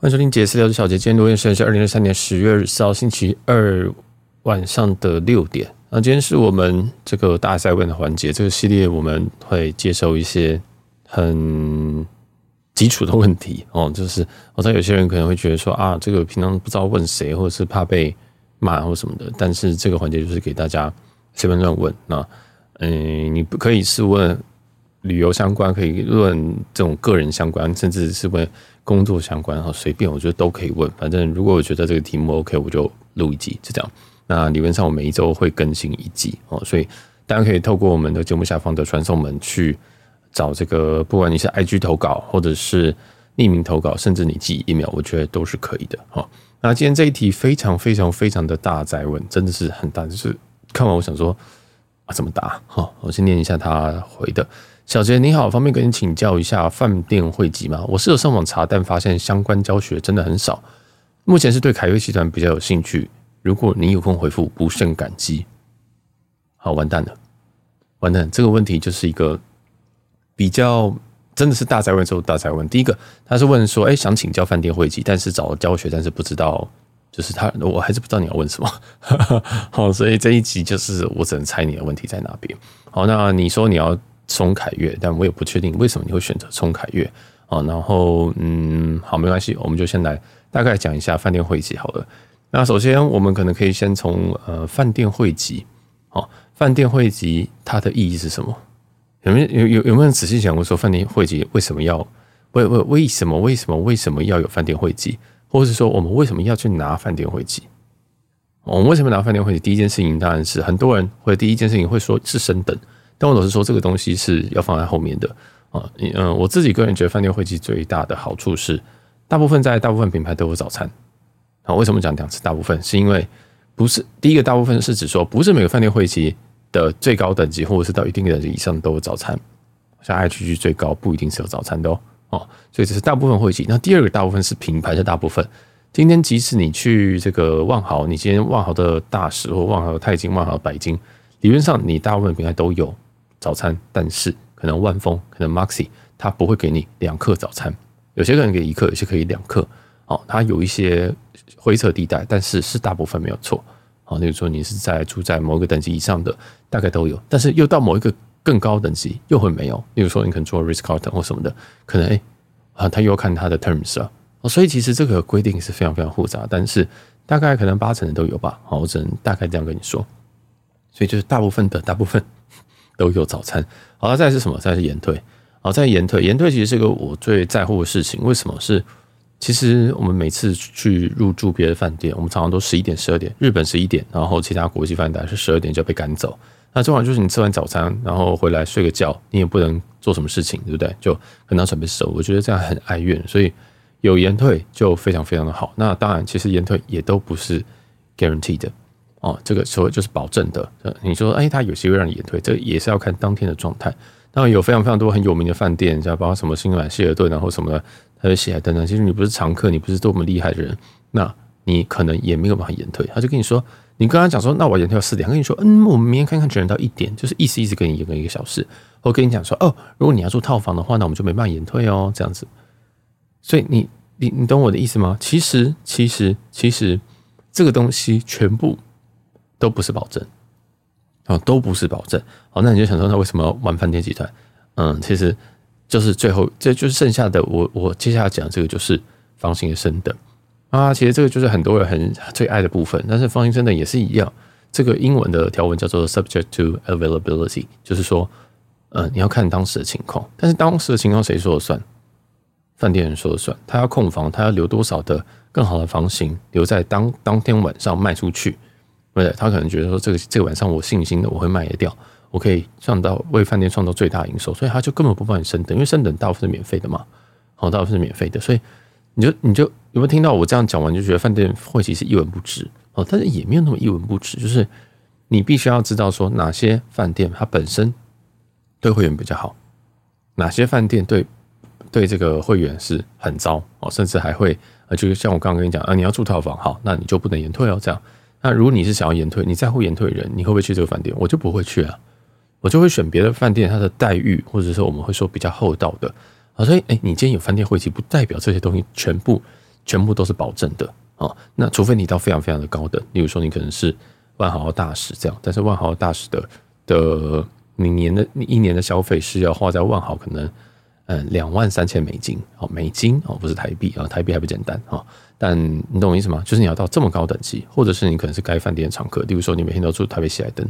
欢迎收听杰私聊之小杰，今天录音时间是二零二三年十月二十四号星期二晚上的六点。那今天是我们这个大赛问的环节，这个系列我们会接受一些很基础的问题 哦，就是我知道有些人可能会觉得说啊，这个平常不知道问谁，或者是怕被骂或什么的，但是这个环节就是给大家随便乱问。那嗯，你不可以是问旅游相关，可以问这种个人相关，甚至是问。工作相关哈，随便我觉得都可以问。反正如果我觉得这个题目 OK，我就录一集，就这样。那理论上我每一周会更新一集哦，所以大家可以透过我们的节目下方的传送门去找这个，不管你是 IG 投稿，或者是匿名投稿，甚至你寄 email，我觉得都是可以的哈。那今天这一题非常非常非常的大哉问，真的是很大，就是看完我想说啊，怎么答？哈，我先念一下他回的。小杰你好，方便跟你请教一下饭店会籍吗？我是有上网查，但发现相关教学真的很少。目前是对凯悦集团比较有兴趣。如果你有空回复，不胜感激。好，完蛋了，完蛋！这个问题就是一个比较真的是大哉问之后大哉问。第一个，他是问说，哎、想请教饭店会籍，但是找了教学，但是不知道，就是他，我还是不知道你要问什么。好，所以这一集就是我只能猜你的问题在哪边。好，那你说你要。冲凯越，但我也不确定为什么你会选择冲凯越啊。然后，嗯，好，没关系，我们就先来大概讲一下饭店汇集好了。那首先，我们可能可以先从呃饭店会籍，哦，饭店汇集它的意义是什么？有没有有有没有人仔细想过说饭店汇集为什么要为为为什么为什么为什么要有饭店汇集，或者是说我们为什么要去拿饭店汇集？我们为什么拿饭店汇集？第一件事情当然是很多人会第一件事情会说是升等。但我老实说，这个东西是要放在后面的啊。嗯，我自己个人觉得，饭店会籍最大的好处是，大部分在大部分品牌都有早餐。啊，为什么讲两次大部分？是因为不是第一个大部分是指说，不是每个饭店会籍的最高等级，或者是到一定等级以上都有早餐。像 IHG 最高不一定是有早餐的哦。哦，所以这是大部分会籍。那第二个大部分是品牌的大部分。今天即使你去这个万豪，你今天万豪的大使或万豪的钛金、万豪的白金，理论上你大部分品牌都有。早餐，但是可能万丰、可能 Maxi，它不会给你两克早餐，有些可能给一克，有些可以两克。哦，它有一些灰色地带，但是是大部分没有错。好，例如说你是在住在某一个等级以上的，大概都有，但是又到某一个更高等级又会没有。例如说你可能做 r i s k c a r t o n 或什么的，可能哎啊，他又要看他的 terms 啊。哦，所以其实这个规定是非常非常复杂，但是大概可能八成的都有吧。好，我只能大概这样跟你说。所以就是大部分的大部分。都有早餐，好，再是什么？再是延退，好，再延退，延退其实是个我最在乎的事情。为什么？是其实我们每次去入住别的饭店，我们常常都十一点、十二点，日本十一点，然后其他国际饭店是十二点就要被赶走。那这好就是你吃完早餐，然后回来睡个觉，你也不能做什么事情，对不对？就很难准备收。我觉得这样很哀怨，所以有延退就非常非常的好。那当然，其实延退也都不是 guaranteed。哦，这个所谓就是保证的。你说，哎，他有机会让你延退，这也是要看当天的状态。当然有非常非常多很有名的饭店，像包括什么新满希尔顿，然后什么的，还有喜来登等等。其实你不是常客，你不是多么厉害的人，那你可能也没有办法延退。他就跟你说，你跟他讲说，那我延退到四点。跟你说，嗯，我们明天看看只能到一点，就是意思意思跟你延个一个小时。我跟你讲说，哦，如果你要住套房的话，那我们就没办法延退哦，这样子。所以你你你懂我的意思吗？其实其实其实这个东西全部。都不是保证，啊，都不是保证。好，那你就想说，那为什么要玩饭店集团？嗯，其实就是最后，这就是剩下的。我我接下来讲这个就是房型的升等啊，其实这个就是很多人很最爱的部分。但是房型升等也是一样，这个英文的条文叫做 subject to availability，就是说，嗯，你要看当时的情况。但是当时的情况谁说了算？饭店人说了算。他要控房，他要留多少的更好的房型留在当当天晚上卖出去。对，他可能觉得说，这个这个晚上我信心的我会卖得掉，我可以创造为饭店创造最大营收，所以他就根本不帮你升等，因为升等大部分是免费的嘛，好，大部分是免费的，所以你就你就有没有听到我这样讲完就觉得饭店会其实一文不值哦？但是也没有那么一文不值，就是你必须要知道说哪些饭店它本身对会员比较好，哪些饭店对对这个会员是很糟哦，甚至还会呃，就像我刚刚跟你讲啊，你要住套房好，那你就不能延退哦，这样。那如果你是想要延退，你在乎延退人，你会不会去这个饭店？我就不会去啊，我就会选别的饭店，它的待遇或者说我们会说比较厚道的啊。所以，哎，你今天有饭店会籍，不代表这些东西全部全部都是保证的啊。那除非你到非常非常的高等，例如说你可能是万豪大使这样，但是万豪大使的的你年的你一年的消费是要花在万豪可能嗯两万三千美金哦，美金哦，不是台币啊，台币还不简单啊。但你懂我意思吗？就是你要到这么高等级，或者是你可能是该饭店的常客，例如说你每天都住台北喜来登。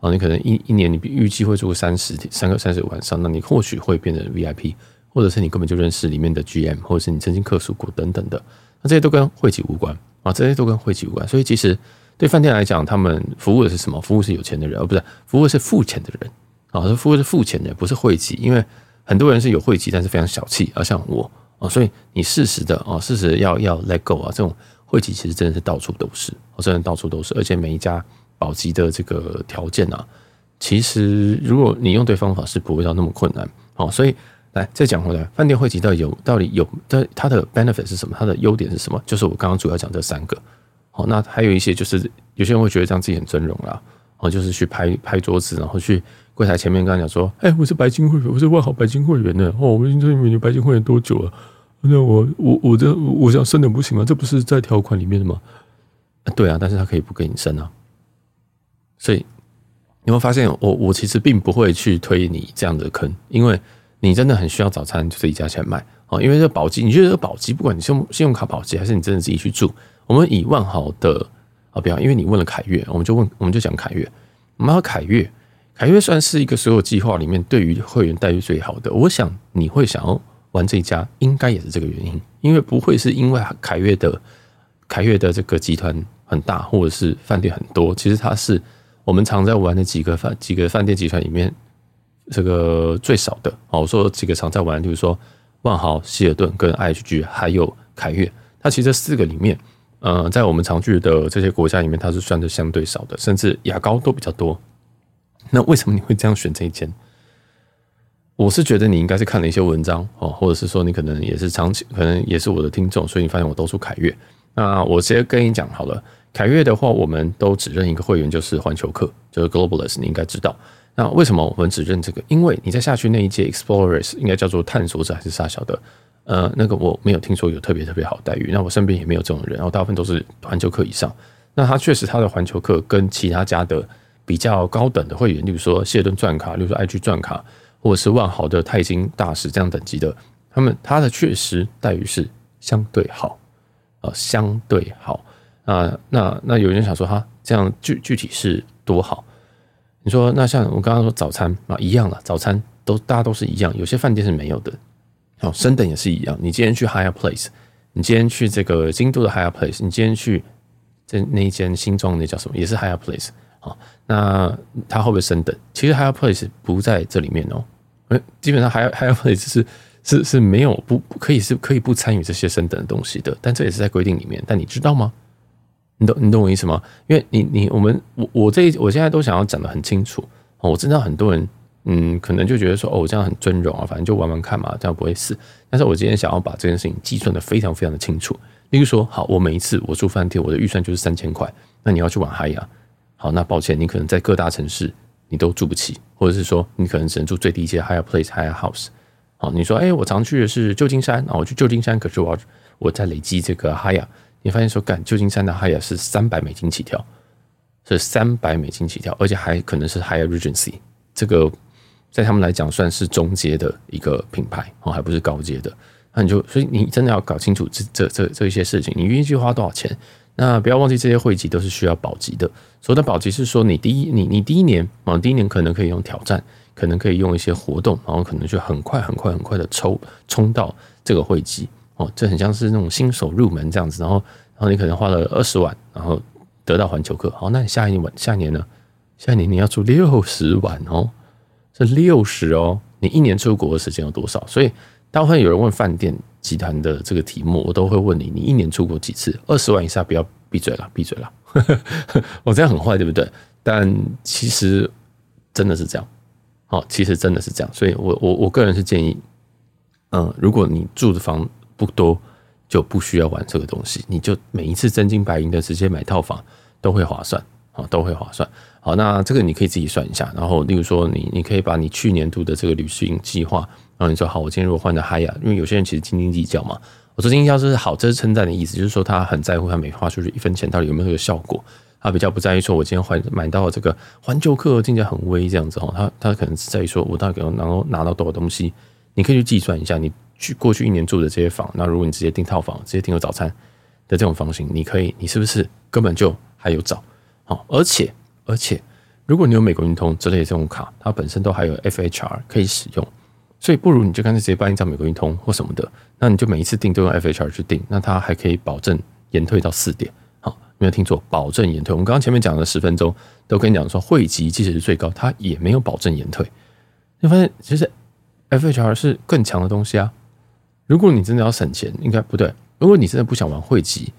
啊，你可能一一年你预计会住三十天，三个三十晚上，那你或许会变成 VIP，或者是你根本就认识里面的 GM，或者是你曾经客诉过等等的，那这些都跟会籍无关啊，这些都跟会籍无关。所以其实对饭店来讲，他们服务的是什么？服务是有钱的人，而不是服务是付钱的人啊，是服务是付钱的，不是会籍。因为很多人是有会籍，但是非常小气，而像我啊，所以你适时的啊，适时要要 let go 啊，这种会籍其实真的是到处都是，真的到处都是，而且每一家。保级的这个条件啊，其实如果你用对方法是不会到那么困难。好，所以来再讲回来，饭店会籍到底有到底有它它的 benefit 是什么？它的优点是什么？就是我刚刚主要讲这三个。好，那还有一些就是有些人会觉得这样自己很尊荣啦，哦，就是去拍拍桌子，然后去柜台前面跟他讲说：“哎，我是白金会员，我是万豪白金会员的。哦，我们这里面白金会员多久了？那我我我这我想升的不行吗？这不是在条款里面的吗？对啊，但是他可以不给你升啊。”所以你会发现我，我其实并不会去推你这样的坑，因为你真的很需要早餐，就自己加钱买哦。因为这宝鸡，你觉得这宝鸡，不管你信用信用卡宝鸡，还是你真的自己去住，我们以万豪的啊，不要，因为你问了凯悦，我们就问，我们就讲凯悦。我们要凯悦，凯悦算是一个所有计划里面对于会员待遇最好的。我想你会想要玩这一家，应该也是这个原因，因为不会是因为凯悦的凯悦的这个集团很大，或者是饭店很多，其实它是。我们常在玩的几个饭几个饭店集团里面，这个最少的哦，我说几个常在玩，比如说万豪、希尔顿跟 IHG，还有凯悦，它其实四个里面，呃，在我们常去的这些国家里面，它是算的相对少的，甚至牙膏都比较多。那为什么你会这样选这一间？我是觉得你应该是看了一些文章哦，或者是说你可能也是长期，可能也是我的听众，所以你发现我都说凯悦。那我直接跟你讲好了。凯悦的话，我们都只认一个会员，就是环球客，就是 Globalist，你应该知道。那为什么我们只认这个？因为你在下去那一届 Explorers 应该叫做探索者还是啥小的？呃，那个我没有听说有特别特别好待遇。那我身边也没有这种人，然后大部分都是环球客以上。那他确实他的环球客跟其他家的比较高等的会员，例如说谢顿钻卡，例如说 IG 钻卡，或者是万豪的泰金大使这样等级的，他们他的确实待遇是相对好，呃，相对好。啊，那那有人想说哈，这样具具体是多好？你说那像我刚刚说早餐啊，一样了，早餐都大家都是一样，有些饭店是没有的。好，升等也是一样。你今天去 Higher Place，你今天去这个京都的 Higher Place，你今天去这那一间新装那叫什么，也是 Higher Place。那它会不会升等？其实 Higher Place 不在这里面哦，基本上 Higher Higher Place 是是是没有不可以是可以不参与这些升等的东西的，但这也是在规定里面。但你知道吗？你懂你懂我意思吗？因为你你我们我我这我现在都想要讲得很清楚哦。我知道很多人嗯，可能就觉得说哦，我这样很尊荣啊，反正就玩玩看嘛，这样不会死。但是我今天想要把这件事情计算得非常非常的清楚。例如说，好，我每一次我住饭店，我的预算就是三千块。那你要去玩嗨呀？好，那抱歉，你可能在各大城市你都住不起，或者是说你可能只能住最低阶 Higher Place Higher House。好，你说哎，我常去的是旧金山啊，我去旧金山，可是我要我在累积这个 higher，。你发现说，干旧金山的 higher 是三百美金起跳，是三百美金起跳，而且还可能是 higher regency，这个在他们来讲算是中阶的一个品牌哦，还不是高阶的。那你就所以你真的要搞清楚这这这这一些事情，你愿意去花多少钱？那不要忘记这些会籍都是需要保级的。所谓的保级是说，你第一你你第一年啊，第一年可能可以用挑战，可能可以用一些活动，然后可能就很快很快很快的抽冲到这个会籍。哦，这很像是那种新手入门这样子，然后，然后你可能花了二十万，然后得到环球客。好，那你下一年，下一年呢？下一年你要出六十万哦，是六十哦。你一年出国的时间有多少？所以，大部分有人问饭店集团的这个题目，我都会问你：你一年出国几次？二十万以下不要闭嘴了，闭嘴了。我 这样很坏，对不对？但其实真的是这样。哦，其实真的是这样。所以我我我个人是建议，嗯，如果你住的房。不多就不需要玩这个东西，你就每一次真金白银的直接买套房都会划算啊，都会划算。好，那这个你可以自己算一下。然后，例如说你你可以把你去年度的这个旅行计划，然后你说好，我今天如果换的 Hyatt，因为有些人其实斤斤计较嘛。我说斤斤计较是好，这是称赞的意思，就是说他很在乎他每花出去一分钱到底有没有这个效果。他比较不在意说，我今天换买到这个环球客听起来很威这样子哦，他他可能是在意说，我到底能够拿到多少东西。你可以去计算一下，你去过去一年住的这些房，那如果你直接订套房，直接订个早餐的这种房型，你可以，你是不是根本就还有找？好，而且而且，如果你有美国运通之类的这种卡，它本身都还有 FHR 可以使用，所以不如你就干脆直接办一张美国运通或什么的，那你就每一次订都用 FHR 去订，那它还可以保证延退到四点。好，没有听错，保证延退。我们刚刚前面讲了十分钟，都跟你讲说，汇集即使是最高，它也没有保证延退。你发现其实。FHR 是更强的东西啊！如果你真的要省钱，应该不对。如果你真的不想玩汇集，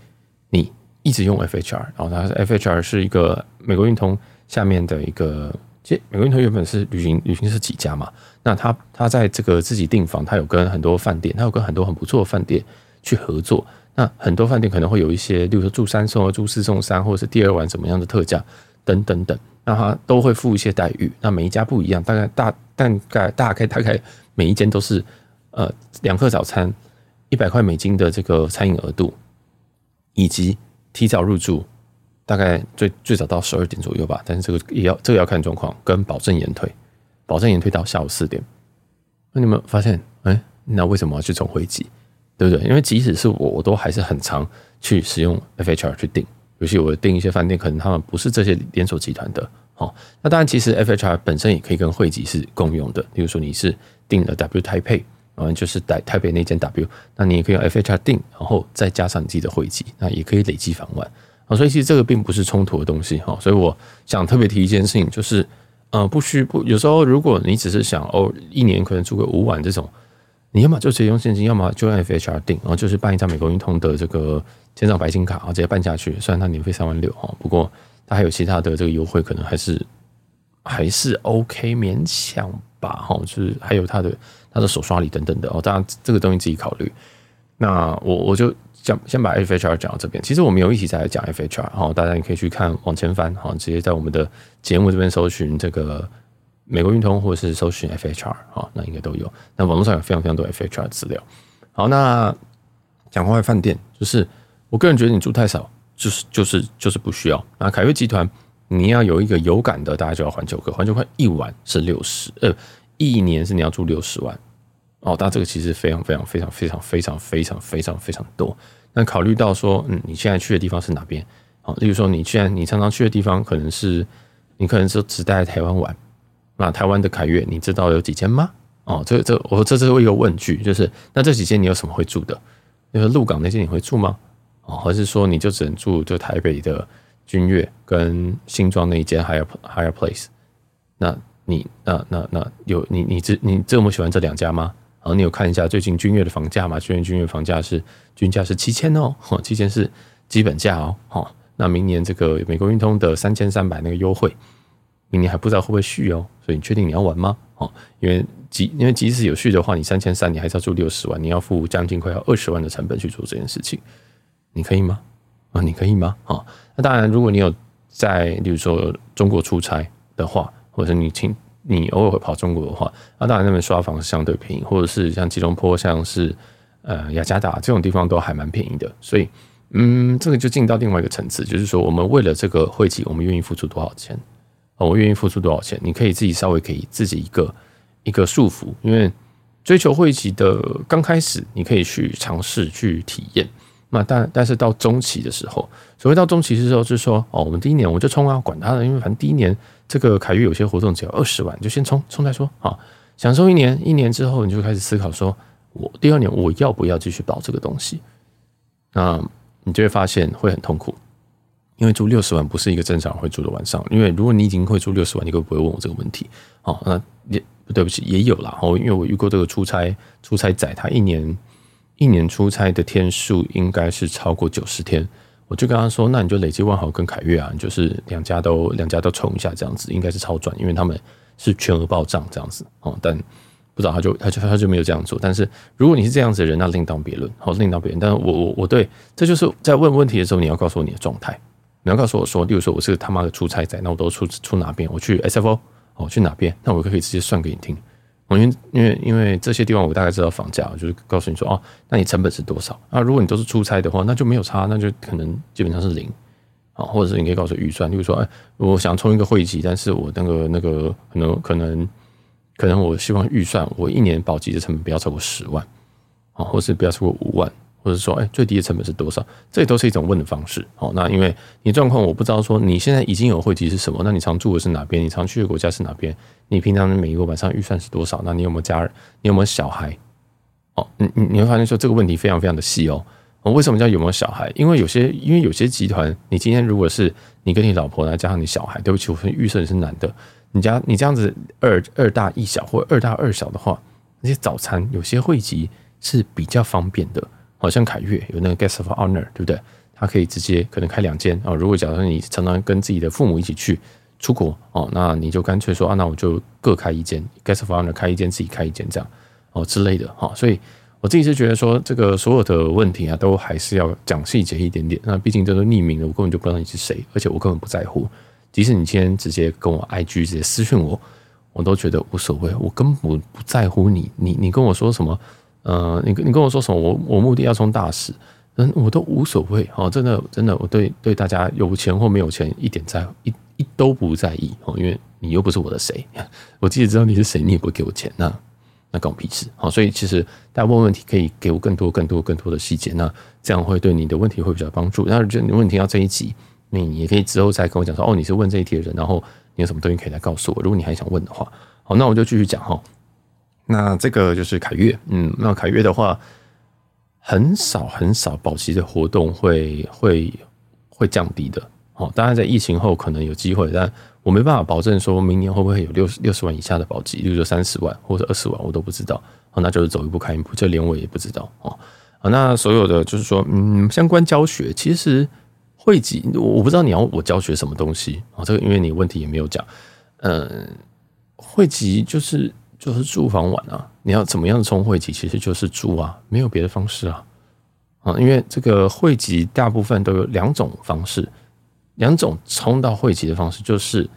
你一直用 FHR，然后它是 FHR 是一个美国运通下面的一个，其实美国运通原本是旅行旅行社几家嘛。那他他在这个自己订房，他有跟很多饭店，他有跟很多很不错的饭店去合作。那很多饭店可能会有一些，例如说住三送二、住四送三，或者是第二晚怎么样的特价等等等。那他都会付一些待遇，那每一家不一样，大概大大概大概大概每一间都是呃两客早餐一百块美金的这个餐饮额度，以及提早入住，大概最最早到十二点左右吧，但是这个也要这个要看状况，跟保证延退，保证延退到下午四点。那你们发现，哎、那为什么要去重汇集？对不对？因为即使是我，我都还是很常去使用 FHR 去订。尤其我订一些饭店，可能他们不是这些连锁集团的，哦，那当然其实 FHR 本身也可以跟汇集是共用的。比如说你是订了 W 台北，嗯，就是台台北那间 W，那你也可以用 FHR 订，然后再加上你自己的汇集，那也可以累积返万啊。所以其实这个并不是冲突的东西，哈。所以我想特别提一件事情，就是呃，不需不有时候如果你只是想哦，一年可能住个五晚这种。你要么就直接用现金，要么就用 FHR 订，然后就是办一张美国运通的这个千兆白金卡，然后直接办下去。虽然它年费三万六哈，不过它还有其他的这个优惠，可能还是还是 OK 勉强吧哈。就是还有它的它的手刷礼等等的哦，当然这个东西自己考虑。那我我就讲先把 FHR 讲到这边。其实我们有一起在讲 FHR，然后大家也可以去看往前翻，好，直接在我们的节目这边搜寻这个。美国运通或者是搜寻 FHR 啊，那应该都有。那网络上有非常非常多 FHR 资料。好，那讲国外饭店，就是我个人觉得你住太少，就是就是就是不需要。那凯悦集团，你要有一个有感的，大家就要环球客。环球客一晚是六十，呃，一年是你要住六十万。哦，但这个其实非常非常非常非常非常非常非常非常多。那考虑到说，嗯，你现在去的地方是哪边？好，例如说你现在你常常去的地方，可能是你可能是只待在台湾玩。那台湾的凯悦，你知道有几间吗？哦，这这我这这是一个问句，就是那这几间你有什么会住的？就是鹿港那间你会住吗？哦，还是说你就只能住就台北的君悦跟新庄那一间 Hyatt Hyatt Place？那你那那那有你你这你这么喜欢这两家吗？然后你有看一下最近君悦的房价吗？君悦君悦房价是均价是七千哦，七千是基本价哦。好，那明年这个美国运通的三千三百那个优惠。明年还不知道会不会续哦，所以你确定你要玩吗？哦，因为即因为即使有续的话，你三千三，你还是要住六十万，你要付将近快要二十万的成本去做这件事情，你可以吗？啊，你可以吗？啊，那当然，如果你有在，例如说中国出差的话，或者你请你偶尔会跑中国的话，那当然那边刷房是相对便宜，或者是像吉隆坡，像是呃雅加达这种地方都还蛮便宜的，所以嗯，这个就进到另外一个层次，就是说我们为了这个汇集，我们愿意付出多少钱？我愿意付出多少钱？你可以自己稍微给自己一个一个束缚，因为追求汇集的刚开始，你可以去尝试去体验。那但但是到中期的时候，所谓到中期的时候，就是说哦，我们第一年我就冲啊，管他的，因为反正第一年这个凯悦有些活动只要二十万，就先冲冲再说啊。享受一年，一年之后你就开始思考说，我第二年我要不要继续保这个东西？那你就会发现会很痛苦。因为住六十万不是一个正常会住的晚上，因为如果你已经会住六十万，你会不会问我这个问题？哦，那也对不起，也有啦。哦，因为我遇过这个出差出差仔，他一年一年出差的天数应该是超过九十天，我就跟他说，那你就累积万豪跟凯悦啊，就是两家都两家都冲一下，这样子应该是超赚，因为他们是全额报账这样子哦。但不知道他就他就他就没有这样做。但是如果你是这样子的人，那另当别论，好，另当别论。但是我我我对这就是在问问题的时候，你要告诉我你的状态。你要告诉我说，例如说我是个他妈的出差仔，那我都出出哪边？我去 SFO 哦，去哪边？那我可以直接算给你听。我因为因为因为这些地方我大概知道房价，就是告诉你说哦，那你成本是多少？啊，如果你都是出差的话，那就没有差，那就可能基本上是零。啊，或者是你可以告诉预算，例如说，哎，我想充一个会籍，但是我那个那个可能可能可能我希望预算我一年保级的成本不要超过十万，啊，或是不要超过五万。或者说，哎，最低的成本是多少？这都是一种问的方式。好，那因为你状况我不知道，说你现在已经有会籍是什么？那你常住的是哪边？你常去的国家是哪边？你平常每一个晚上预算是多少？那你有没有家人？你有没有小孩？哦，你你你会发现说这个问题非常非常的细哦。我为什么叫有没有小孩？因为有些因为有些集团，你今天如果是你跟你老婆，再加上你小孩，对不起，我预设你是男的，你家你这样子二二大一小或二大二小的话，那些早餐有些会籍是比较方便的。好像凯悦有那个 guest of honor，对不对？他可以直接可能开两间啊。如果假如你常常跟自己的父母一起去出国哦，那你就干脆说啊，那我就各开一间 guest of honor，开一间自己开一间这样哦之类的哈。所以我自己是觉得说，这个所有的问题啊，都还是要讲细节一点点。那毕竟这都匿名的，我根本就不知道你是谁，而且我根本不在乎。即使你今天直接跟我 IG 直接私讯我，我都觉得无所谓，我根本不在乎你。你你跟我说什么？呃，你你跟我说什么？我我目的要充大使，嗯，我都无所谓哦，真的真的，我对对大家有钱或没有钱一点在一一都不在意哦，因为你又不是我的谁，我即使知道你是谁，你也不会给我钱，那那关我屁事。哦，所以其实大家问问题可以给我更多更多更多的细节，那这样会对你的问题会比较帮助。那如果你问题要这一集，你也可以之后再跟我讲说，哦，你是问这一题的人，然后你有什么东西可以来告诉我。如果你还想问的话，好，那我就继续讲哈。那这个就是凯悦，嗯，那凯悦的话，很少很少保期的活动会会会降低的，哦，当然在疫情后可能有机会，但我没办法保证说明年会不会有六六十万以下的保级，例如说三十万或者二十万，我都不知道，哦，那就是走一步看一步，这连我也不知道，哦，啊那所有的就是说，嗯，相关教学其实汇集，我不知道你要我教学什么东西，哦，这个因为你问题也没有讲，嗯，汇集就是。就是住房晚啊，你要怎么样充会籍，其实就是住啊，没有别的方式啊，啊，因为这个会籍大部分都有两种方式，两种充到会籍的方式，就是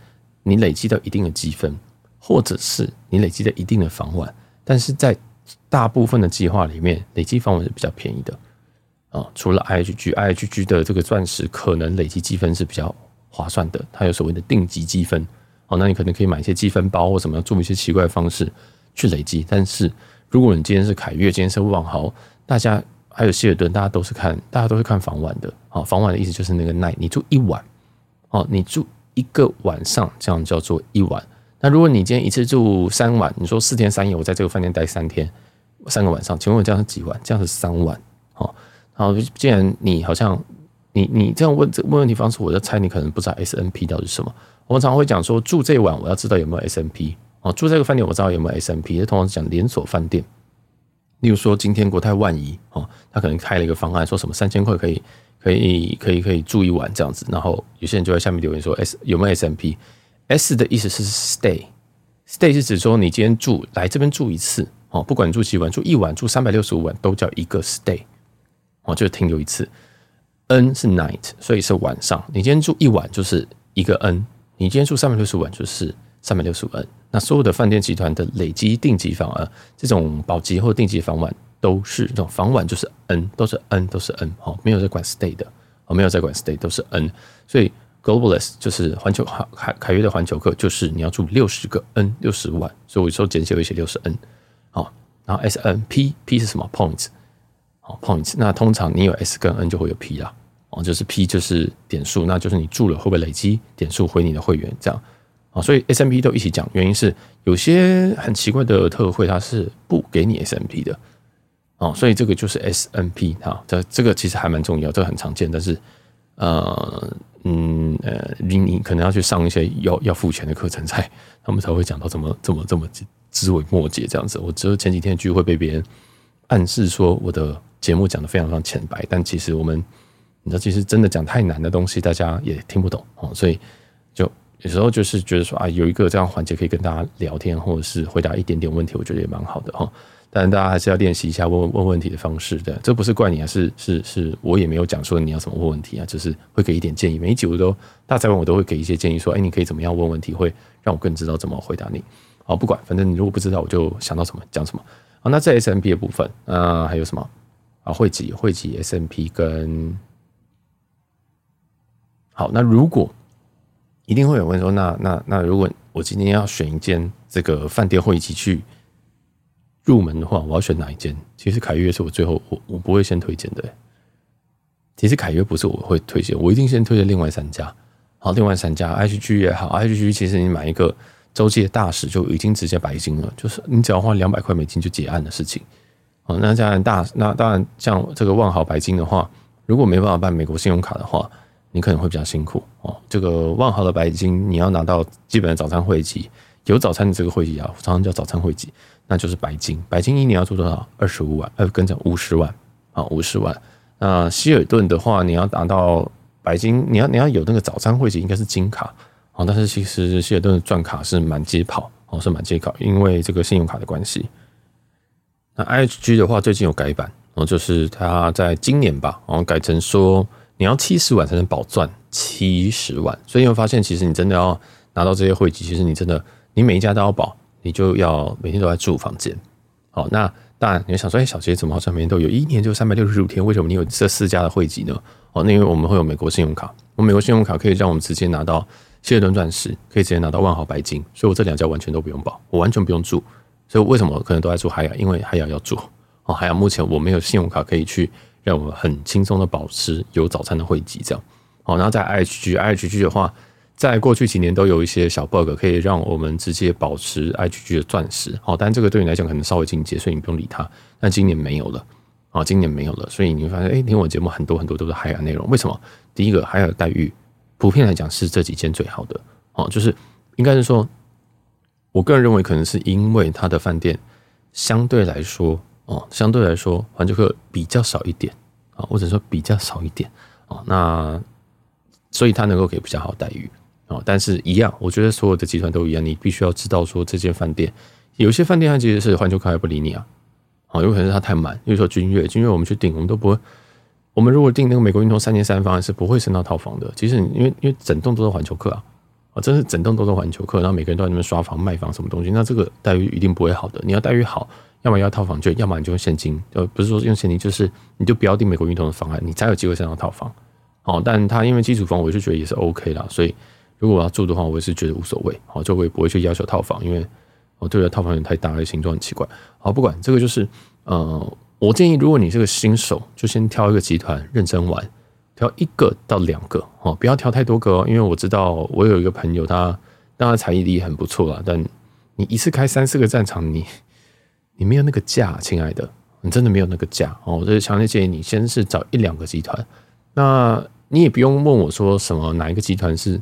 你累积到一定的积分，或者是你累积到一定的房晚，但是在大部分的计划里面，累积房晚是比较便宜的啊，除了 IHG，IHG 的这个钻石可能累积积分是比较划算的，它有所谓的定级积分。哦，那你可能可以买一些积分包或什么，做一些奇怪的方式去累积。但是如果你今天是凯悦，今天是万豪，大家还有希尔顿，大家都是看，大家都是看房晚的。好，房晚的意思就是那个 night，你住一晚，哦，你住一个晚上，这样叫做一晚。那如果你今天一次住三晚，你说四天三夜，我在这个饭店待三天，三个晚上，请问我这样是几晚？这样是三晚。好，然后既然你好像你你这样问这问问题方式，我就猜你可能不知道 S N P 到底是什么。我们常会讲说，住这一晚我要知道有没有 SMP 哦，住这个饭店我知道有没有 SMP。这通常是讲连锁饭店，例如说今天国泰万怡哦，他可能开了一个方案，说什么三千块可以可以可以可以住一晚这样子，然后有些人就在下面留言说 S 有没有 SMP？S 的意思是 stay，stay 是指说你今天住来这边住一次哦，不管你住几晚，住一晚住三百六十五晚都叫一个 stay 哦，就停留一次。N 是 night，所以是晚上。你今天住一晚就是一个 N。你今天住三百六十五晚就是三百六十五 N，那所有的饭店集团的累积定级房啊，这种保级或定级房晚都是这种房晚就是 N，都是 N，都是 N，好，没有在管 stay 的，哦，没有在管 stay，都是 N，所以 Globalist 就是环球凯凯凯悦的环球客，就是你要住六十个 N 六十万，所以我有时候简写为写六十 N，好，然后 S N P P 是什么？Points，好 points，那通常你有 S 跟 N 就会有 P 啦。哦，就是 P 就是点数，那就是你住了会不会累积点数回你的会员这样啊？所以 SMP 都一起讲，原因是有些很奇怪的特惠它是不给你 SMP 的哦，所以这个就是 SMP 哈，这这个其实还蛮重要，这个很常见，但是呃嗯呃，你你可能要去上一些要要付钱的课程才他们才会讲到这么这么这么枝微末节这样子。我只有前几天聚会被别人暗示说我的节目讲的非常非常浅白，但其实我们。你知道，其实真的讲太难的东西，大家也听不懂哦，所以就有时候就是觉得说啊，有一个这样环节可以跟大家聊天，或者是回答一点点问题，我觉得也蛮好的哈。但大家还是要练习一下问问问题的方式的。这不是怪你啊，是是是我也没有讲说你要怎么问问题啊，就是会给一点建议。每一集我都大家问我都会给一些建议，说哎，你可以怎么样问问题，会让我更知道怎么回答你。好，不管，反正你如果不知道，我就想到什么讲什么。好，那在 SMP 的部分，啊，还有什么啊？会籍会籍 SMP 跟好，那如果。一定会有问说，那那那如果我今天要选一间这个饭店会籍去入门的话，我要选哪一间？其实凯悦是我最后我我不会先推荐的。其实凯悦不是我会推荐，我一定先推荐另外三家。好，另外三家，H G 也好，H G 其实你买一个洲际的大使就已经直接白金了，就是你只要花两百块美金就结案的事情。好，那当然大那当然像这个万豪白金的话，如果没办法办美国信用卡的话。你可能会比较辛苦哦。这个万豪的白金，你要拿到基本的早餐会籍，有早餐的这个会籍啊，常常叫早餐会籍，那就是白金。白金一年要做多少？二十五万，呃，跟着五十万啊，五十万。那希尔顿的话，你要拿到白金，你要你要有那个早餐会籍，应该是金卡哦。但是其实希尔顿的钻卡是满街跑哦，是满街跑，因为这个信用卡的关系。那 IHG 的话，最近有改版哦，就是它在今年吧，然后改成说。你要七十万才能保钻七十万，所以你会发现，其实你真的要拿到这些汇集，其实你真的，你每一家都要保，你就要每天都在住房间。好，那当然你会想说，哎，小杰怎么好像每天都有，一年就三百六十五天，为什么你有这四家的汇集呢？哦，那因为我们会有美国信用卡，我美国信用卡可以让我们直接拿到谢尔顿钻石，可以直接拿到万豪白金，所以我这两家完全都不用保，我完全不用住。所以为什么可能都在住海雅？因为海雅要住哦，海雅目前我没有信用卡可以去。让我们很轻松的保持有早餐的汇集，这样好。然后在 IHG，IHG 的话，在过去几年都有一些小 bug，可以让我们直接保持 IHG 的钻石。好，但这个对你来讲可能稍微进阶，所以你不用理它。但今年没有了啊，今年没有了，所以你会发现，哎，听我节目很多很多都是海雅内容。为什么？第一个，海雅的待遇普遍来讲是这几间最好的哦，就是应该是说，我个人认为可能是因为它的饭店相对来说。哦，相对来说，环球客比较少一点啊，或者说比较少一点啊，那所以他能够给比较好待遇啊，但是一样，我觉得所有的集团都一样，你必须要知道说这间饭店，有些饭店它其实是环球客还不理你啊，啊，有可能是他太满，比如说君悦，君悦我们去订，我们都不会，我们如果订那个美国运通三千三方案是不会升到套房的，其实因为因为整栋都是环球客啊，啊，真是整栋都是环球客，然后每个人都在那边刷房卖房什么东西，那这个待遇一定不会好的，你要待遇好。要么要套房券，要么你就用现金，呃，不是说用现金，就是你就不要订美国运通的方案，你才有机会上到套房。哦，但他因为基础房，我就觉得也是 OK 啦。所以如果我要住的话，我也是觉得无所谓。好，就我也不会去要求套房，因为我对的套房有太大了，形状很奇怪。好，不管这个就是，呃，我建议如果你是个新手，就先挑一个集团认真玩，挑一个到两个，哦，不要挑太多个，因为我知道我有一个朋友他，他当然才艺力很不错啦，但你一次开三四个战场，你。你没有那个价，亲爱的，你真的没有那个价哦。我就是强烈建议你，先是找一两个集团。那你也不用问我说什么哪一个集团是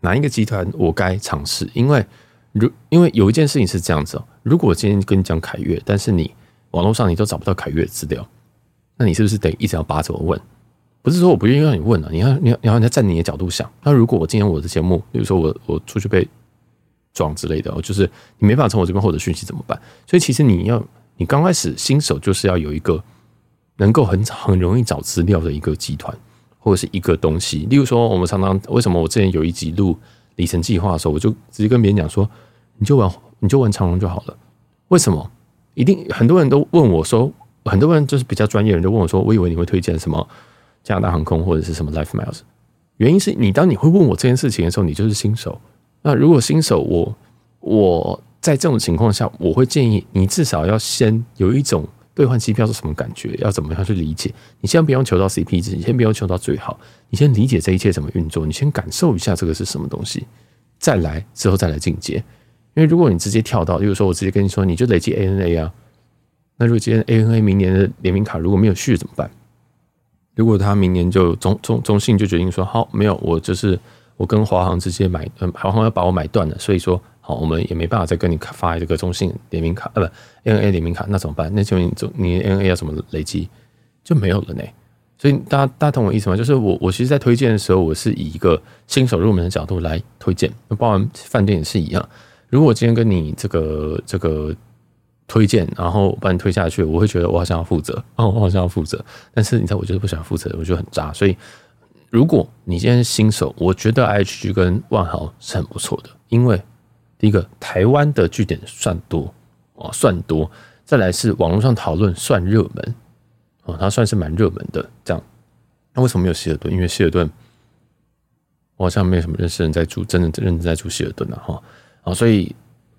哪一个集团，我该尝试。因为如因为有一件事情是这样子哦，如果我今天跟你讲凯越，但是你网络上你都找不到凯越的资料，那你是不是得一直要扒着我问？不是说我不愿意让你问啊，你要你要你要站你的角度想。那如果我今天我的节目，比如说我我出去被。装之类的，就是你没办法从我这边获得讯息怎么办？所以其实你要，你刚开始新手就是要有一个能够很很容易找资料的一个集团或者是一个东西。例如说，我们常常为什么我之前有一集录里程计划的时候，我就直接跟别人讲说，你就玩你就玩长荣就好了。为什么？一定很多人都问我说，很多人就是比较专业人都问我说，我以为你会推荐什么加拿大航空或者是什么 Life Miles。原因是你当你会问我这件事情的时候，你就是新手。那如果新手我我在这种情况下，我会建议你至少要先有一种兑换机票是什么感觉，要怎么样去理解。你先不用求到 CP 值，你先不用求到最好，你先理解这一切怎么运作，你先感受一下这个是什么东西，再来之后再来进阶。因为如果你直接跳到，比如说我直接跟你说，你就累积 ANA 啊，那如果今天 ANA 明年的联名卡如果没有续怎么办？如果他明年就中中中信就决定说好，没有，我就是。我跟华航直接买，嗯，华航要把我买断了，所以说，好，我们也没办法再跟你发这个中信联名卡，呃，不，N A 联名卡，那怎么办？那请问你，你 N A 要怎么累积？就没有了呢？所以大家大家懂我意思吗？就是我我其实，在推荐的时候，我是以一个新手入门的角度来推荐，包含饭店也是一样。如果我今天跟你这个这个推荐，然后把你推下去，我会觉得我好像要负责，哦，我好像要负责。但是你知道，我就是不想负责，我觉得很渣。所以，如果你今天是新手，我觉得 IHG 跟万豪是很不错的，因为第一个，台湾的据点算多哦，算多；再来是网络上讨论算热门。哦，它算是蛮热门的，这样。那为什么没有希尔顿？因为希尔顿，我好像没有什么认识人在住，真的认真在住希尔顿啊，哈。啊，所以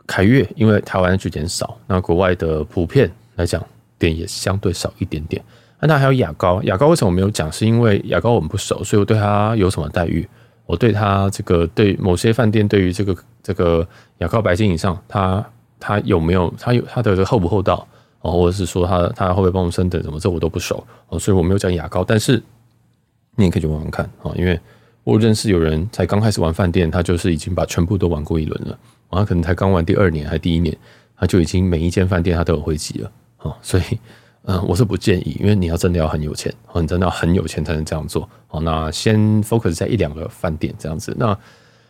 凯悦，因为台湾的据点少，那国外的普遍来讲点也相对少一点点。那还有牙膏，牙膏为什么没有讲？是因为牙膏我们不熟，所以我对他有什么待遇？我对他这个对某些饭店对于这个这个牙膏白金以上，他他有没有他有他的厚不厚道？哦，或者是说他他会不会帮我们升等什么，这我都不熟，所以我没有讲牙膏，但是你也可以去玩玩看啊，因为我认识有人才刚开始玩饭店，他就是已经把全部都玩过一轮了，他可能才刚玩第二年还第一年，他就已经每一间饭店他都有会籍了啊，所以嗯，我是不建议，因为你要真的要很有钱，哦你真的要很有钱才能这样做哦。那先 focus 在一两个饭店这样子，那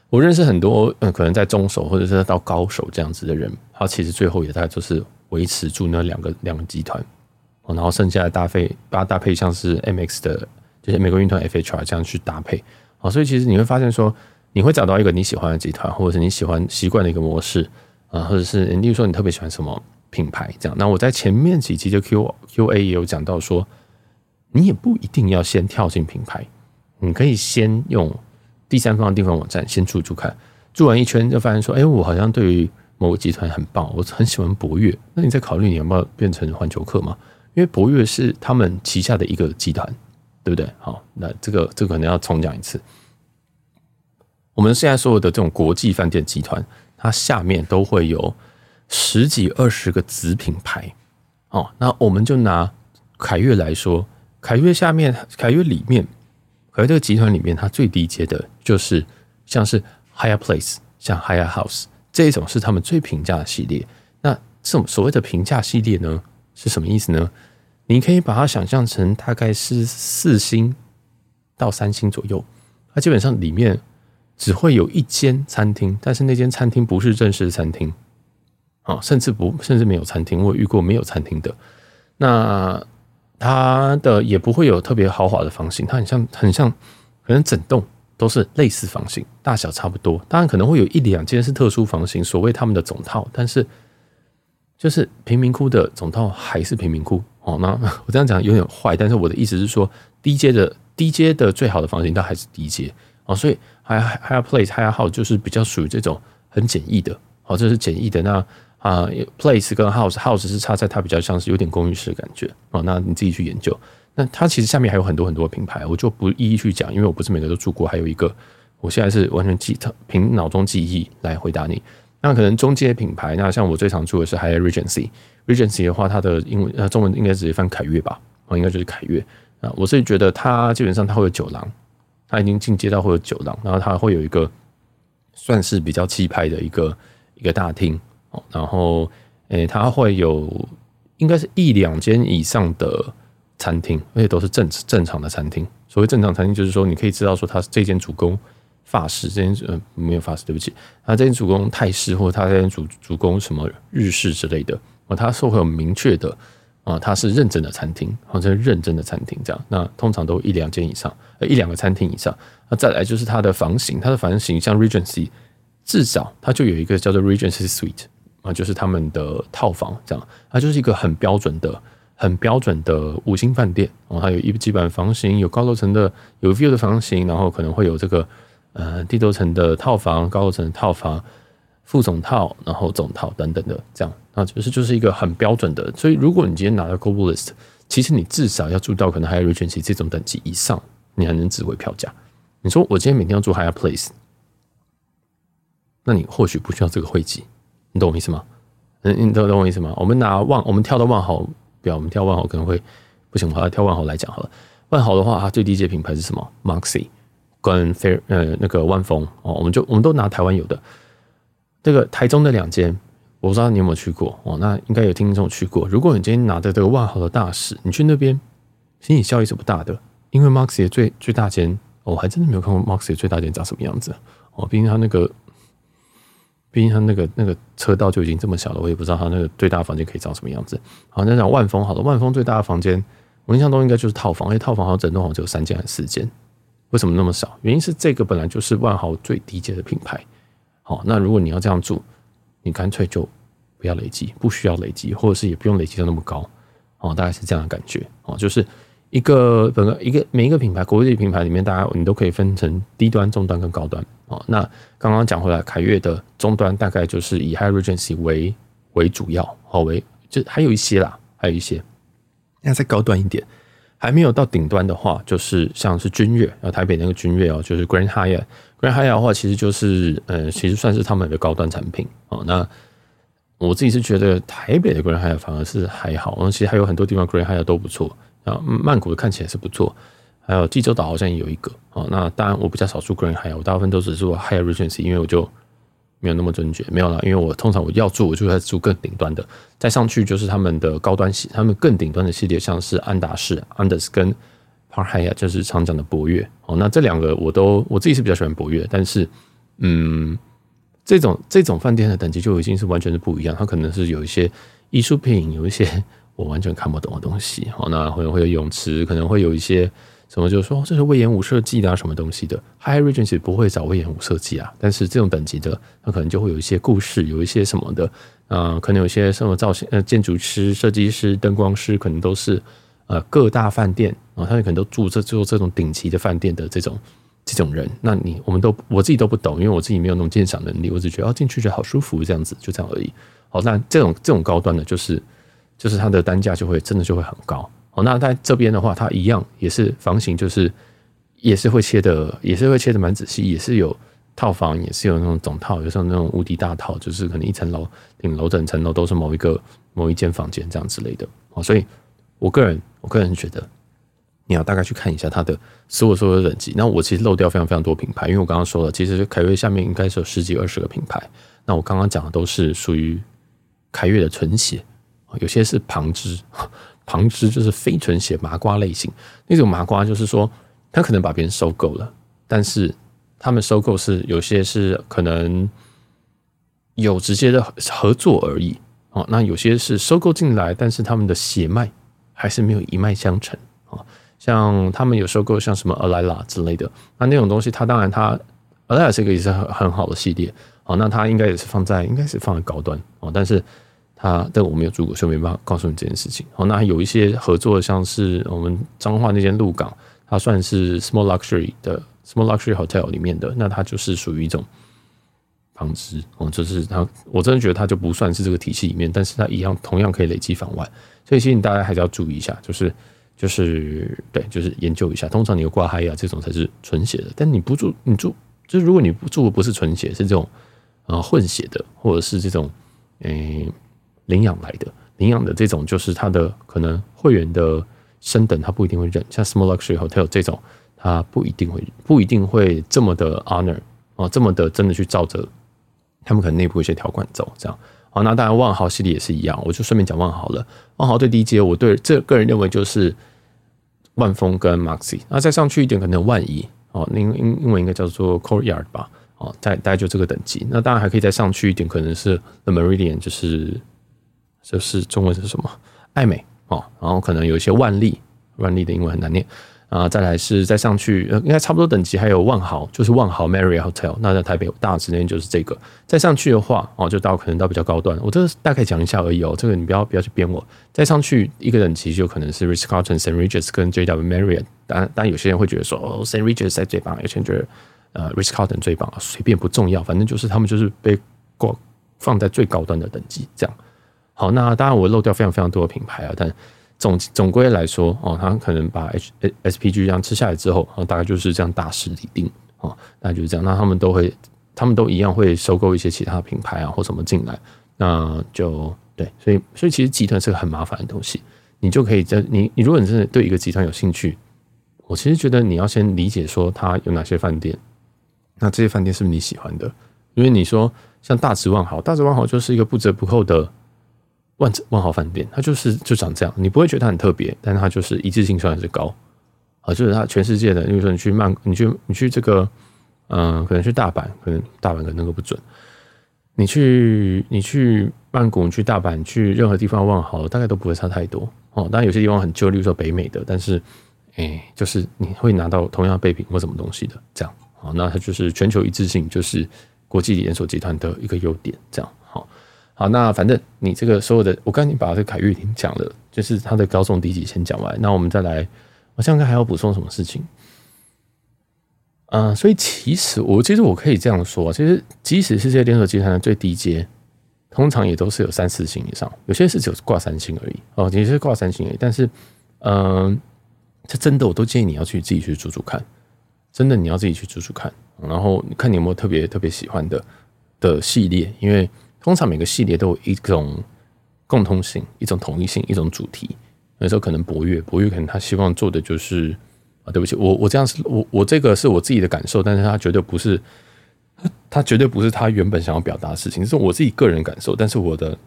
我认识很多嗯，可能在中手或者是到高手这样子的人，他其实最后也大概就是。维持住那两个两个集团，哦然后剩下的搭配把它搭配像是 MX 的，就是美国运团 FHR 这样去搭配，啊，所以其实你会发现说，你会找到一个你喜欢的集团，或者是你喜欢习惯的一个模式，啊，或者是例如说你特别喜欢什么品牌这样。那我在前面几期的 Q QA 也有讲到说，你也不一定要先跳进品牌，你可以先用第三方的订房网站先住住看，住完一圈就发现说，哎，我好像对于某个集团很棒，我很喜欢博悦。那你在考虑你要不要变成环球客吗？因为博悦是他们旗下的一个集团，对不对？好，那这个这个可能要重讲一次。我们现在所有的这种国际饭店集团，它下面都会有十几二十个子品牌。哦，那我们就拿凯悦来说，凯悦下面，凯悦里面，凯悦这个集团里面，它最低阶的就是像是 Higher Place，像 Higher House。这一种是他们最平价的系列。那这种所谓的平价系列呢，是什么意思呢？你可以把它想象成大概是四星到三星左右。它基本上里面只会有一间餐厅，但是那间餐厅不是正式餐厅啊，甚至不甚至没有餐厅。我遇过没有餐厅的。那它的也不会有特别豪华的房型，它很像很像，可能整栋。都是类似房型，大小差不多。当然可能会有一两间是特殊房型，所谓他们的总套。但是就是贫民窟的总套还是贫民窟哦。那 我这样讲有点坏，但是我的意思是说，低阶的低阶的最好的房型，它还是低阶哦。所以 Hyatt Place Hyatt House 就是比较属于这种很简易的哦，这是简易的。那啊，Place 跟 House House 是差在它比较像是有点公寓式的感觉哦。那你自己去研究。那它其实下面还有很多很多品牌，我就不一一去讲，因为我不是每个都住过。还有一个，我现在是完全记凭脑中记忆来回答你。那可能中阶品牌，那像我最常住的是 Hyatt Regency，Regency 的话，它的英文呃中文应该直接翻凯悦吧？哦，应该就是凯悦啊。我是觉得它基本上它会有酒廊，它已经进阶到会有酒廊，然后它会有一个算是比较气派的一个一个大厅哦，然后诶，它会有应该是一两间以上的。餐厅，而且都是正正常的餐厅。所谓正常餐厅，就是说你可以知道说，他这间主攻法式，这间呃没有法式，对不起，他这间主攻泰式，或者他这间主主攻什么日式之类的，啊，他是会有明确的啊，他是认真的餐厅，好像认真的餐厅这样。那通常都一两间以上，一两个餐厅以上。那再来就是它的房型，它的房型像 Regency，至少它就有一个叫做 Regency Suite 啊，就是他们的套房这样，它就是一个很标准的。很标准的五星饭店哦，它有一基本房型，有高楼层的，有 view 的房型，然后可能会有这个呃低楼层的套房、高楼层的套房、副总套，然后总套等等的这样，那就是就是一个很标准的。所以如果你今天拿到 Global List，其实你至少要住到可能 Hyatt Regency 这种等级以上，你还能值回票价。你说我今天每天要住 Hyatt Place，那你或许不需要这个会籍，你懂我意思吗？嗯，你懂懂我意思吗？我们拿万，我们跳到万豪。不要，我们跳万豪可能会不行，我要跳万豪来讲好了。万豪的话，它最低阶品牌是什么？Maxi 跟 Fair 呃那个万丰哦，我们就我们都拿台湾有的。这个台中的两间，我不知道你有没有去过哦。那应该有听众去过。如果你今天拿着这个万豪的大使，你去那边，心理效益是不大的因为 Maxi 最最大间，我还真的没有看过 Maxi 最大间长什么样子哦。毕竟它那个，毕竟它那个那个车道就已经这么小了，我也不知道它那个最大的房间可以长什么样子。好，那讲万丰好了，万丰最大的房间，我印象中应该就是套房，因为套房好像整栋好像只有三间还是四间，为什么那么少？原因是这个本来就是万豪最低阶的品牌。好，那如果你要这样住，你干脆就不要累积，不需要累积，或者是也不用累积到那么高。哦，大概是这样的感觉。哦，就是。一个本个一个每一个品牌，国际品牌里面，大家你都可以分成低端、中端跟高端哦。那刚刚讲回来，凯悦的中端大概就是以 Hyatt Regency 为为主要，哦为就还有一些啦，还有一些。那再高端一点，还没有到顶端的话，就是像是君越啊，台北那个君越哦，就是 Grand Hyatt。Grand Hyatt 的话，其实就是呃，其实算是他们的高端产品哦。那我自己是觉得台北的 Grand Hyatt 反而是还好，其实还有很多地方 Grand Hyatt 都不错。啊，曼谷的看起来是不错，还有济州岛好像也有一个哦。那当然我比较少住 Grand Hyatt，我大部分都是住 High Regency，因为我就没有那么尊爵，没有啦，因为我通常我要住，我就在住更顶端的，再上去就是他们的高端系，他们更顶端的系列，像是安达仕、Andaz 跟 Park h y a 就是常讲的博悦哦。那这两个我都我自己是比较喜欢博悦，但是嗯，这种这种饭店的等级就已经是完全是不一样，它可能是有一些艺术品，有一些。我完全看不懂的东西，好，那可能会有泳池，可能会有一些什么，就是说这是隈研吾设计的啊，什么东西的。High Regency 不会找隈研吾设计啊，但是这种等级的，它可能就会有一些故事，有一些什么的，啊、可能有些什么造型，呃，建筑师、设计师、灯光师，可能都是呃各大饭店啊，他们可能都住这做这种顶级的饭店的这种这种人。那你我们都我自己都不懂，因为我自己没有那种鉴赏能力，我只觉得哦进去觉得好舒服，这样子就这样而已。好，那这种这种高端的，就是。就是它的单价就会真的就会很高哦。那在这边的话，它一样也是房型，就是也是会切的，也是会切的蛮仔细，也是有套房，也是有那种总套，有像那种无敌大套，就是可能一层楼顶楼整层楼都是某一个某一间房间这样之类的哦。所以我个人我个人觉得，你要大概去看一下它的所有所有的等级。那我其实漏掉非常非常多品牌，因为我刚刚说了，其实凯悦下面应该是有十几二十个品牌。那我刚刚讲的都是属于凯悦的纯血。有些是旁支，旁支就是非纯血麻瓜类型。那种麻瓜就是说，他可能把别人收购了，但是他们收购是有些是可能有直接的合作而已。哦，那有些是收购进来，但是他们的血脉还是没有一脉相承。啊，像他们有收购像什么 Alayla 之类的，那那种东西，它当然它 Alayla 是一个也是很很好的系列。哦，那它应该也是放在应该是放在高端。哦，但是。他，但我没有住过，所以没办法告诉你这件事情。好，那有一些合作，像是我们彰化那间鹿港，它算是 small luxury 的 small luxury hotel 里面的，那它就是属于一种旁支哦，就是它，我真的觉得它就不算是这个体系里面，但是它一样同样可以累积房外，所以其实你大家还是要注意一下，就是就是对，就是研究一下。通常你有挂嗨呀这种才是纯血的，但你不住，你住就是如果你不住的不是纯血，是这种啊混血的，或者是这种诶。领养来的，领养的这种就是他的可能会员的升等，他不一定会认。像 Small Luxury Hotel 这种，他不一定会，不一定会这么的 honor 哦，这么的真的去照着他们可能内部一些条款走，这样。好，那当然万豪系列也是一样，我就顺便讲万豪了。万豪最低阶，我对这个人认为就是万丰跟 Maxi，那再上去一点可能万怡哦，英英英文应该叫做 Courtyard 吧，哦，大大概就这个等级。那当然还可以再上去一点，可能是 The Meridian，就是。就是中文是什么？爱美哦，然后可能有一些万丽，万丽的英文很难念啊。再来是再上去，应该差不多等级，还有万豪，就是万豪 Marriott Hotel。那在台北大直那就是这个。再上去的话哦，就到可能到比较高端。我这个大概讲一下而已哦，这个你不要不要去编我。再上去一个等级，就可能是 Ritz Carlton、St. Regis 跟 JW Marriott。当然，当然有些人会觉得说哦，St. Regis 在最棒，有些人觉得呃 Ritz Carlton 最棒，随便不重要，反正就是他们就是被挂放在最高端的等级这样。好，那当然我漏掉非常非常多的品牌啊，但总总归来说，哦，他可能把 H S P G 这样吃下来之后，大概就是这样大势已定，哦，那就是这样。那他们都会，他们都一样会收购一些其他品牌啊或什么进来，那就对，所以所以其实集团是个很麻烦的东西，你就可以在你你如果你真的对一个集团有兴趣，我其实觉得你要先理解说它有哪些饭店，那这些饭店是不是你喜欢的？因为你说像大直万豪，大直万豪就是一个不折不扣的。万万豪饭店，它就是就长这样，你不会觉得它很特别，但它就是一致性算是高啊，就是它全世界的，比如说你去曼，你去你去这个，嗯、可能去大阪，可能大阪可能那个不准。你去你去曼谷，你去大阪，去任何地方万豪，大概都不会差太多哦。当然有些地方很旧，例如说北美的，但是哎、就是你会拿到同样的备品或什么东西的，这样好，那它就是全球一致性，就是国际连锁集团的一个优点，这样好。好，那反正你这个所有的，我刚才你把这凯玉已经讲了，就是它的高中低级先讲完，那我们再来，我想看还要补充什么事情。嗯、所以其实我其实我可以这样说，其实即使是这些连锁集团的最低阶，通常也都是有三四星以上，有些是只有挂三星而已哦，也是挂三星而已。但是，嗯、这真的我都建议你要去自己去住住看，真的你要自己去住住看，然后看你有没有特别特别喜欢的的系列，因为通常每个系列都有一种共通性、一种统一性、一种主题。有时候可能博越，博越可能他希望做的就是啊。对不起，我我这样是我我这个是我自己的感受，但是他绝对不是，他绝对不是他原本想要表达的事情，是我自己个人感受，但是我的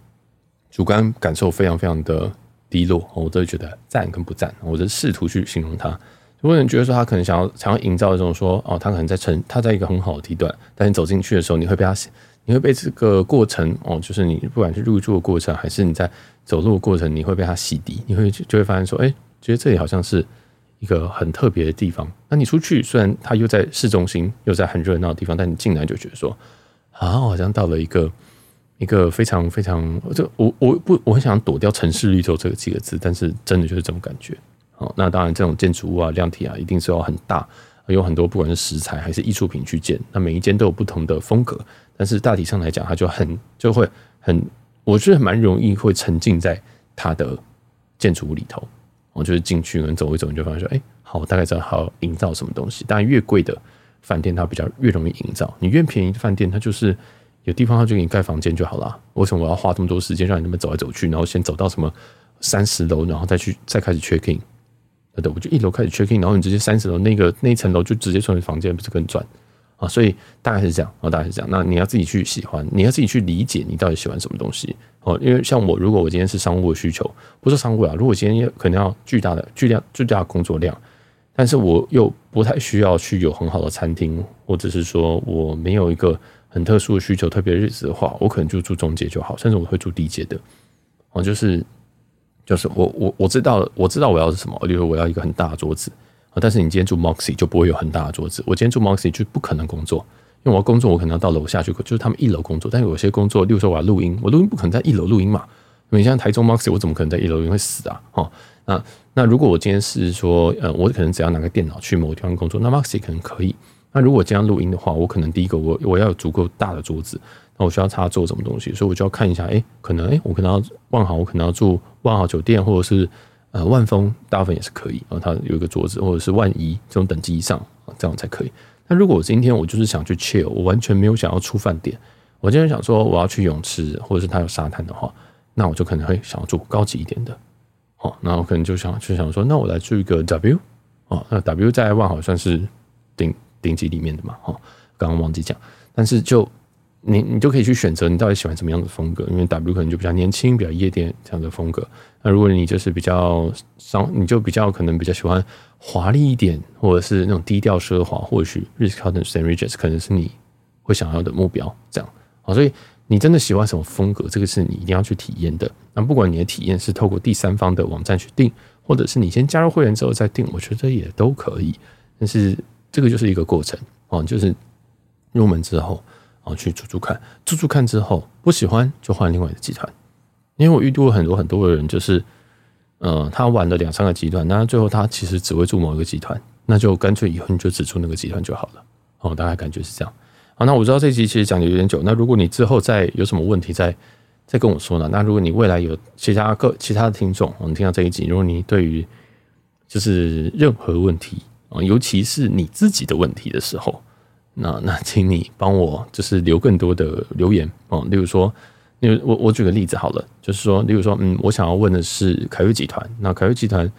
主观感受非常非常的低落，我都会觉得赞跟不赞，我就试图去形容他。如果你觉得说他可能想要想要营造一种说哦，他可能在成他在一个很好的地段，但你走进去的时候，你会被他你会被这个过程哦，就是你不管是入住的过程，还是你在走路的过程，你会被它洗涤，你会就会发现说，哎，觉得这里好像是。一个很特别的地方。那你出去，虽然它又在市中心，又在很热闹的地方，但你进来就觉得说，啊，好像到了一个一个非常非常，就我我不我很想躲掉城市绿洲这个几个字，但是真的就是这种感觉。好，那当然这种建筑物啊、量体啊，一定是要很大，有很多不管是石材还是艺术品去建。那每一间都有不同的风格，但是大体上来讲，它就很就会很，我觉得蛮容易会沉浸在它的建筑物里头。我就是进去，可能走一走，你就发现说，哎、好，我大概知道好营造什么东西。当然，越贵的饭店，它比较越容易营造。你越便宜的饭店，它就是有地方，它就给你盖房间就好了。为什么我要花这么多时间让你那么走来走去，然后先走到什么三十楼，然后再去再开始 check in？对，我就一楼开始 check in，然后你直接三十楼那个那一层楼就直接从你房间，不是更赚？啊，所以大概是这样，哦，大概是这样。那你要自己去喜欢，你要自己去理解你到底喜欢什么东西哦。因为像我，如果我今天是商务的需求，不是商务啊，如果今天可能要巨大的、巨量、巨大的工作量，但是我又不太需要去有很好的餐厅，或者是说我没有一个很特殊的需求、特别日子的话，我可能就住中介就好，甚至我会住低阶的。哦，就是就是我我我知道我知道我要是什么，例如我要一个很大的桌子。但是你今天住 Moxie 就不会有很大的桌子。我今天住 Moxie 就不可能工作，因为我要工作，我可能要到楼下去，就是他们一楼工作。但是有些工作，例如说我要录音，我录音不可能在一楼录音嘛。你像台中 Moxie，我怎么可能在一楼录音会死啊？哦，那那如果我今天是说，呃，我可能只要拿个电脑去某地方工作，那 Moxie 可能可以。那如果这样录音的话，我可能第一个我我要有足够大的桌子，那我需要插做什么东西，所以我就要看一下，哎，可能哎，我可能要万豪，我可能要住万豪酒店，或者是。呃，万丰大部分也是可以，然后它有一个桌子，或者是万一这种等级以上，这样才可以。那如果我今天我就是想去 chill，我完全没有想要出饭店，我今天想说我要去泳池，或者是它有沙滩的话，那我就可能会想要住高级一点的。哦，那我可能就想就想说，那我来住一个 W，哦，那 W 在万豪算是顶顶级里面的嘛，哦，刚刚忘记讲，但是就。你你就可以去选择你到底喜欢什么样的风格，因为 W 可能就比较年轻，比较夜店这样的风格。那如果你就是比较商，你就比较可能比较喜欢华丽一点，或者是那种低调奢华，或许 Ritz-Carlton St. Regis 可能是你会想要的目标。这样好，所以你真的喜欢什么风格，这个是你一定要去体验的。那不管你的体验是透过第三方的网站去订，或者是你先加入会员之后再订，我觉得也都可以。但是这个就是一个过程哦，就是入门之后。哦，去住住看，住住看之后不喜欢就换另外一个集团，因为我遇到过很多很多的人，就是，呃，他玩了两三个集团，那最后他其实只会住某一个集团，那就干脆以后你就只住那个集团就好了。哦，大概感觉是这样。好，那我知道这集其实讲的有点久，那如果你之后再有什么问题再再跟我说呢？那如果你未来有其他各其他的听众，我们听到这一集，如果你对于就是任何问题啊，尤其是你自己的问题的时候。那那，请你帮我就是留更多的留言哦。例如说，例如我我举个例子好了，就是说，例如说，嗯，我想要问的是凯悦集团。那凯悦集团，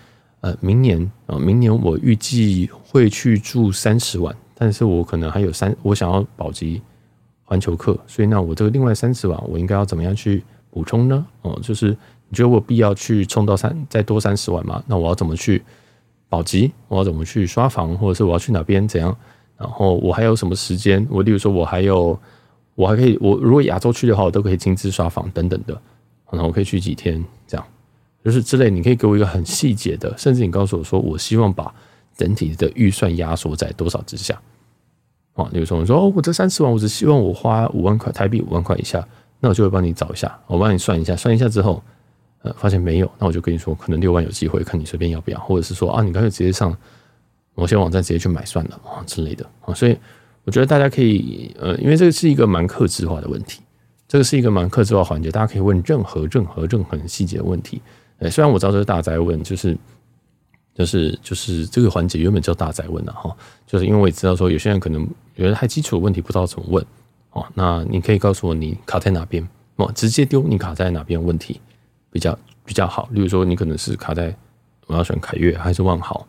呃，明年啊，明年我预计会去住三十万，但是我可能还有三，我想要保级环球客，所以那我这个另外三十万，我应该要怎么样去补充呢？哦，就是你觉得我必要去冲到三再多三十万吗？那我要怎么去？保级，我要怎么去刷房，或者是我要去哪边怎样，然后我还有什么时间？我例如说，我还有我还可以，我如果亚洲区的话，我都可以亲自刷房等等的，然后我可以去几天，这样就是之类。你可以给我一个很细节的，甚至你告诉我说，我希望把整体的预算压缩在多少之下。啊，例如说，我说哦，我这三十万，我只希望我花五万块台币，五万块以下，那我就会帮你找一下，我帮你算一下，算一下之后。呃，发现没有，那我就跟你说，可能六万有机会，看你随便要不要，或者是说啊，你干脆直接上某些网站直接去买算了啊之类的啊。所以我觉得大家可以呃，因为这个是一个蛮克制化的问题，这个是一个蛮克制化环节，大家可以问任何任何任何细节的问题。呃，虽然我知道这是大哉问，就是就是就是这个环节原本叫大哉问的哈，就是因为我也知道说有些人可能有些太基础的问题不知道怎么问哦，那你可以告诉我你卡在哪边哦，直接丢你卡在哪边问题。比较比较好，例如说你可能是卡在我要选凯越还是万豪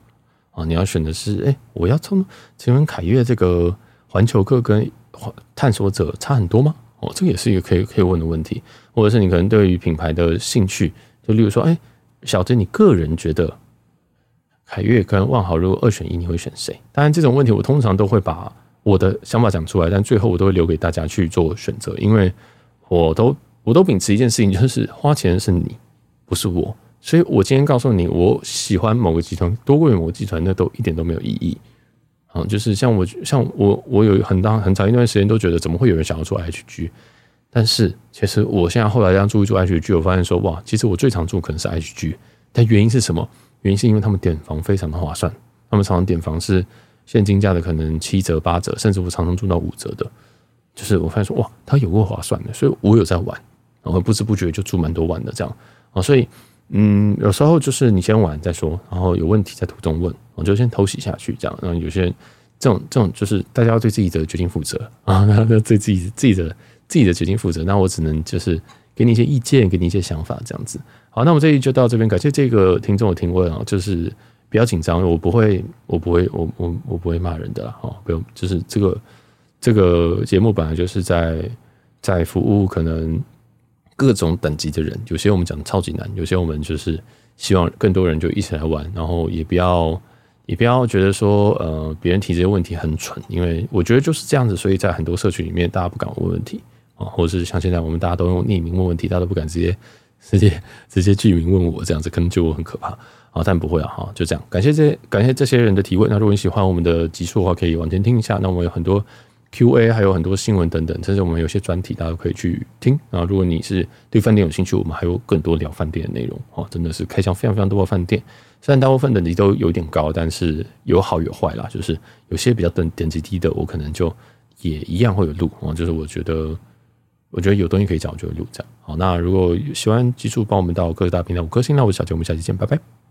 啊？你要选的是哎、我要从请问凯越这个环球客跟环探索者差很多吗？哦，这个也是一个可以可以问的问题，或者是你可能对于品牌的兴趣，就例如说哎、小子，你个人觉得凯越跟万豪如果二选一，你会选谁？当然这种问题我通常都会把我的想法讲出来，但最后我都会留给大家去做选择，因为我都。我都秉持一件事情，就是花钱是你，不是我。所以我今天告诉你，我喜欢某个集团多过于某个集团，那都一点都没有意义。啊，就是像我，像我，我有很大很长一段时间都觉得，怎么会有人想要做 HG？但是其实我现在后来这样注意做 HG，我发现说，哇，其实我最常住可能是 HG。但原因是什么？原因是因为他们点房非常的划算，他们常常点房是现金价的可能七折、八折，甚至我常常住到五折的。就是我发现说，哇，它有过划算的，所以我有在玩。然后不知不觉就住蛮多晚的这样啊，所以嗯，有时候就是你先玩再说，然后有问题在途中问，我就先偷袭下去这样。然后有些人这种这种就是大家要对自己的决定负责 啊，要对自己自己的自己的决定负责。那我只能就是给你一些意见，给你一些想法这样子。好，那我这里就到这边，感谢这个听众的提问啊，就是不要紧张，我不会，我不会，我我我不会骂人的啦，哦，不用，就是这个这个节目本来就是在在服务可能。各种等级的人，有些我们讲的超级难，有些我们就是希望更多人就一起来玩，然后也不要也不要觉得说呃别人提这些问题很蠢，因为我觉得就是这样子，所以在很多社群里面大家不敢问问题啊，或者是像现在我们大家都用匿名问问题，大家都不敢直接 直接直接具名问我这样子，可能就很可怕啊，但不会啊哈，就这样，感谢这感谢这些人的提问。那如果你喜欢我们的集数的话，可以往前听一下，那我们有很多。Q&A 还有很多新闻等等，甚至我们有些专题，大家都可以去听。啊，如果你是对饭店有兴趣，我们还有更多聊饭店的内容哦，真的是开箱非常非常多的饭店。虽然大部分等级都有点高，但是有好有坏啦。就是有些比较等等级低的，我可能就也一样会有录哦。就是我觉得，我觉得有东西可以讲，我就录这样。好，那如果喜欢，记住帮我们到各大平台五颗星。那我是小杰，我们下期见，拜拜。